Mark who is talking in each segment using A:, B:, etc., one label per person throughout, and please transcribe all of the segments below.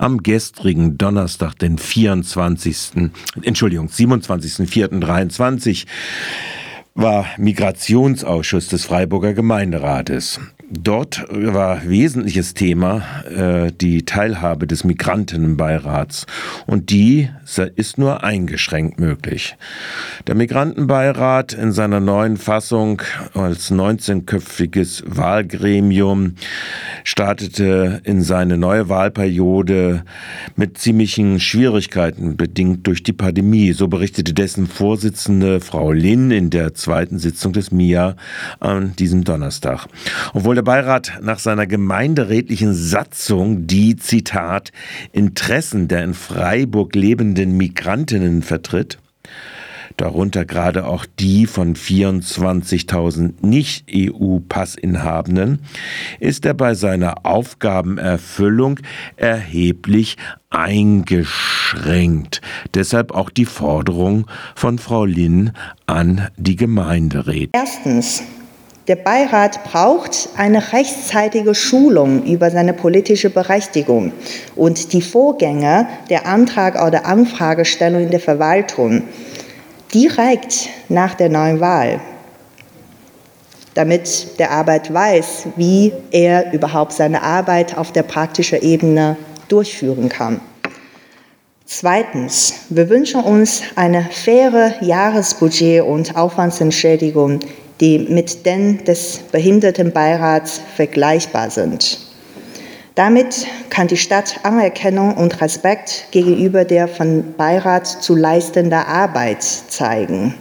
A: Am gestrigen Donnerstag, den 24. Entschuldigung, 27.04.23 war Migrationsausschuss des Freiburger Gemeinderates. Dort war wesentliches Thema äh, die Teilhabe des Migrantenbeirats und die ist nur eingeschränkt möglich. Der Migrantenbeirat in seiner neuen Fassung als 19-köpfiges Wahlgremium startete in seine neue Wahlperiode mit ziemlichen Schwierigkeiten bedingt durch die Pandemie. So berichtete dessen Vorsitzende Frau Lin in der zweiten Sitzung des MIA an diesem Donnerstag. Obwohl der Beirat nach seiner gemeinderätlichen Satzung die, Zitat, Interessen der in Freiburg lebenden Migrantinnen vertritt, darunter gerade auch die von 24.000 Nicht-EU-Passinhabenden, ist er bei seiner Aufgabenerfüllung erheblich eingeschränkt. Deshalb auch die Forderung von Frau Linn an die Gemeinderäte.
B: Erstens der Beirat braucht eine rechtzeitige Schulung über seine politische Berechtigung und die Vorgänge der Antrag- oder Anfragestellung in der Verwaltung direkt nach der neuen Wahl, damit der Arbeit weiß, wie er überhaupt seine Arbeit auf der praktischen Ebene durchführen kann. Zweitens, wir wünschen uns eine faire Jahresbudget und Aufwandsentschädigung die mit den des Behindertenbeirats vergleichbar sind. Damit kann die Stadt Anerkennung und Respekt gegenüber der von Beirat zu leistender Arbeit zeigen.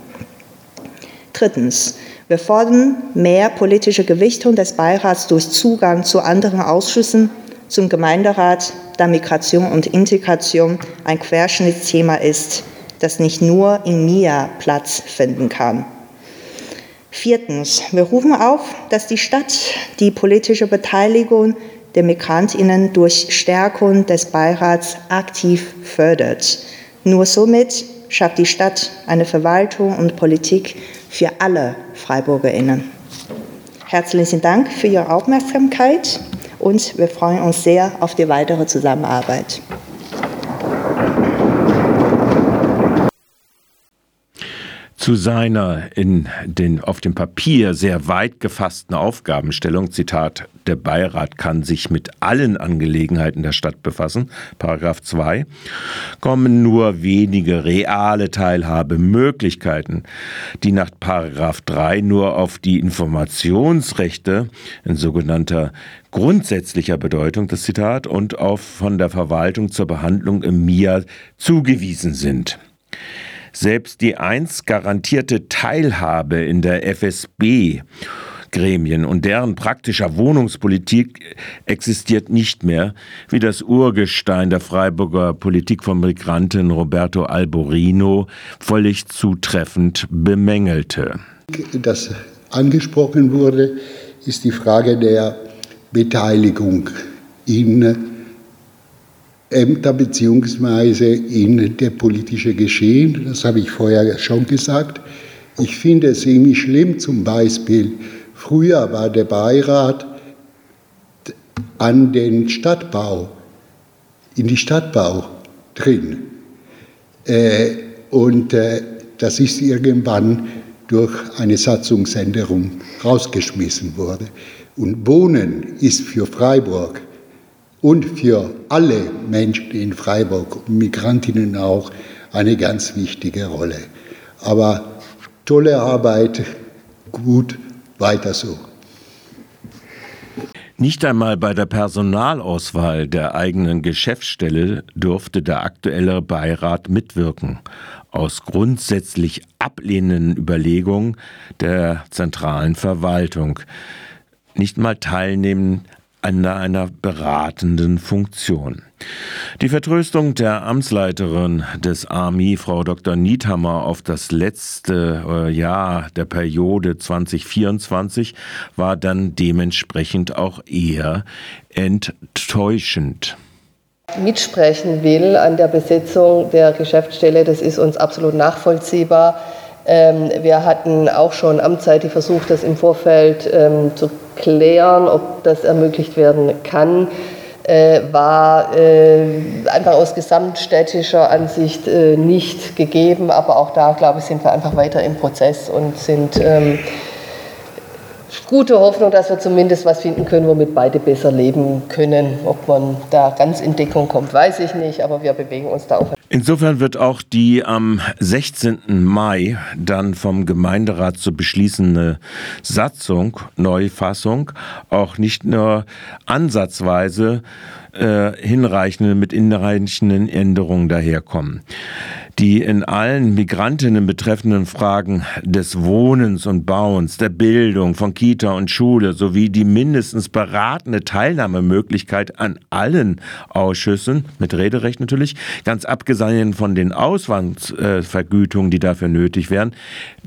B: Drittens. Wir fordern mehr politische Gewichtung des Beirats durch Zugang zu anderen Ausschüssen, zum Gemeinderat, da Migration und Integration ein Querschnittsthema ist, das nicht nur in MIA Platz finden kann. Viertens, wir rufen auf, dass die Stadt die politische Beteiligung der Migrantinnen durch Stärkung des Beirats aktiv fördert. Nur somit schafft die Stadt eine Verwaltung und Politik für alle Freiburgerinnen. Herzlichen Dank für Ihre Aufmerksamkeit und wir freuen uns sehr auf die weitere Zusammenarbeit.
A: Zu seiner in den, auf dem Papier sehr weit gefassten Aufgabenstellung, Zitat, der Beirat kann sich mit allen Angelegenheiten der Stadt befassen, Paragraph 2, kommen nur wenige reale Teilhabemöglichkeiten, die nach Paragraph 3 nur auf die Informationsrechte in sogenannter grundsätzlicher Bedeutung, das Zitat, und auf von der Verwaltung zur Behandlung im MIA zugewiesen sind. Selbst die einst garantierte Teilhabe in der FSB Gremien und deren praktischer Wohnungspolitik existiert nicht mehr, wie das Urgestein der Freiburger Politik vom Migranten Roberto Alborino völlig zutreffend bemängelte.
C: Das angesprochen wurde, ist die Frage der Beteiligung in Ämter beziehungsweise in der politische Geschehen. Das habe ich vorher schon gesagt. Ich finde es ziemlich schlimm, zum Beispiel, früher war der Beirat an den Stadtbau, in die Stadtbau drin. Äh, und äh, das ist irgendwann durch eine Satzungsänderung rausgeschmissen worden. Und Wohnen ist für Freiburg und für alle Menschen in Freiburg, Migrantinnen auch, eine ganz wichtige Rolle. Aber tolle Arbeit, gut, weiter so.
A: Nicht einmal bei der Personalauswahl der eigenen Geschäftsstelle durfte der aktuelle Beirat mitwirken, aus grundsätzlich ablehnenden Überlegungen der zentralen Verwaltung. Nicht mal teilnehmen an einer beratenden Funktion. Die Vertröstung der Amtsleiterin des AMI, Frau Dr. Niethammer, auf das letzte äh, Jahr der Periode 2024 war dann dementsprechend auch eher enttäuschend
D: mitsprechen will an der Besetzung der Geschäftsstelle, das ist uns absolut nachvollziehbar. Ähm, wir hatten auch schon amtsseitig versucht, das im Vorfeld ähm, zu klären, ob das ermöglicht werden kann. äh, war äh, einfach aus gesamtstädtischer Ansicht äh, nicht gegeben. Aber auch da, glaube ich, sind wir einfach weiter im Prozess und sind ähm, gute Hoffnung, dass wir zumindest was finden können, womit beide besser leben können. Ob man da ganz in Deckung kommt, weiß ich nicht, aber wir bewegen uns da auf.
A: Insofern wird auch die am 16. Mai dann vom Gemeinderat zu beschließende Satzung, Neufassung, auch nicht nur ansatzweise äh, hinreichende, mit hinreichenden Änderungen daherkommen die in allen Migrantinnen betreffenden Fragen des Wohnens und Bauens, der Bildung, von Kita und Schule sowie die mindestens beratende Teilnahmemöglichkeit an allen Ausschüssen, mit Rederecht natürlich, ganz abgesehen von den Auswandsvergütungen, die dafür nötig wären,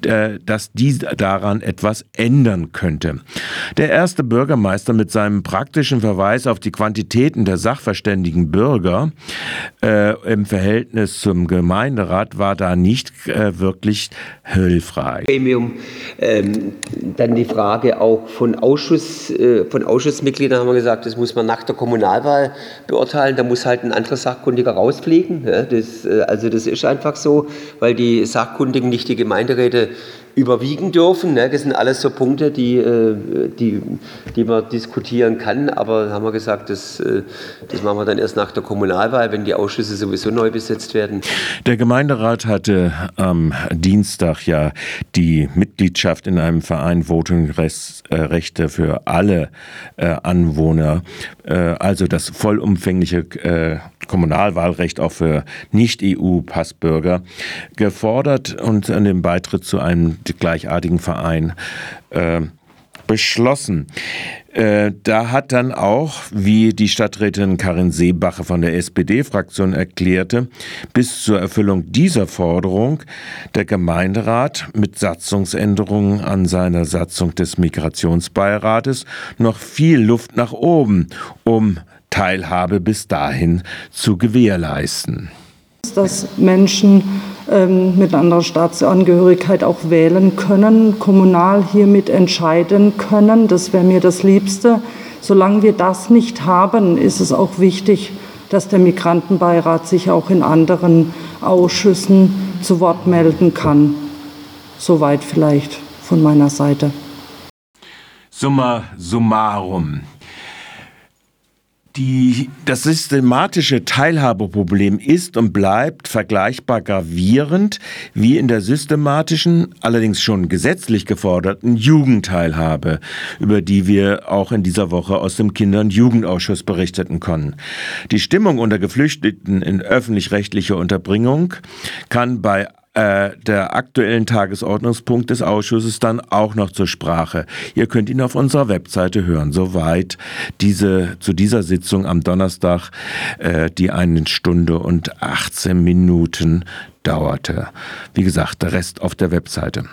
A: äh, dass die daran etwas ändern könnte. Der erste Bürgermeister mit seinem praktischen Verweis auf die Quantitäten der sachverständigen Bürger äh, im Verhältnis zum Gemeinde Gemeinderat war da nicht äh, wirklich hilfreich.
E: Gremium. Ähm, dann die Frage auch von, Ausschuss, äh, von Ausschussmitgliedern haben wir gesagt, das muss man nach der Kommunalwahl beurteilen. Da muss halt ein anderer Sachkundiger rausfliegen. Ja, das, äh, also das ist einfach so, weil die Sachkundigen nicht die Gemeinderäte überwiegen dürfen. Ne? Das sind alles so Punkte, die, äh, die, die man diskutieren kann. Aber haben wir gesagt, das, äh, das machen wir dann erst nach der Kommunalwahl, wenn die Ausschüsse sowieso neu besetzt werden.
A: Der Gemeinderat hatte am Dienstag ja die Mitgliedschaft in einem Verein Votingrechte für alle äh, Anwohner, also das vollumfängliche Kommunalwahlrecht auch für Nicht-EU-Passbürger gefordert und an den Beitritt zu einem gleichartigen Verein äh, beschlossen. Äh, da hat dann auch, wie die Stadträtin Karin Seebacher von der SPD-Fraktion erklärte, bis zur Erfüllung dieser Forderung der Gemeinderat mit Satzungsänderungen an seiner Satzung des Migrationsbeirates noch viel Luft nach oben, um Teilhabe bis dahin zu gewährleisten.
F: Dass Menschen ähm, mit anderer Staatsangehörigkeit auch wählen können, kommunal hiermit entscheiden können, das wäre mir das Liebste. Solange wir das nicht haben, ist es auch wichtig, dass der Migrantenbeirat sich auch in anderen Ausschüssen zu Wort melden kann. Soweit vielleicht von meiner Seite.
A: Summa summarum. Die, das systematische Teilhabeproblem ist und bleibt vergleichbar gravierend wie in der systematischen, allerdings schon gesetzlich geforderten Jugendteilhabe, über die wir auch in dieser Woche aus dem Kinder- und Jugendausschuss berichteten konnten. Die Stimmung unter Geflüchteten in öffentlich-rechtlicher Unterbringung kann bei äh, der aktuellen Tagesordnungspunkt des Ausschusses dann auch noch zur Sprache. Ihr könnt ihn auf unserer Webseite hören. Soweit diese, zu dieser Sitzung am Donnerstag, äh, die eine Stunde und 18 Minuten dauerte. Wie gesagt, der Rest auf der Webseite.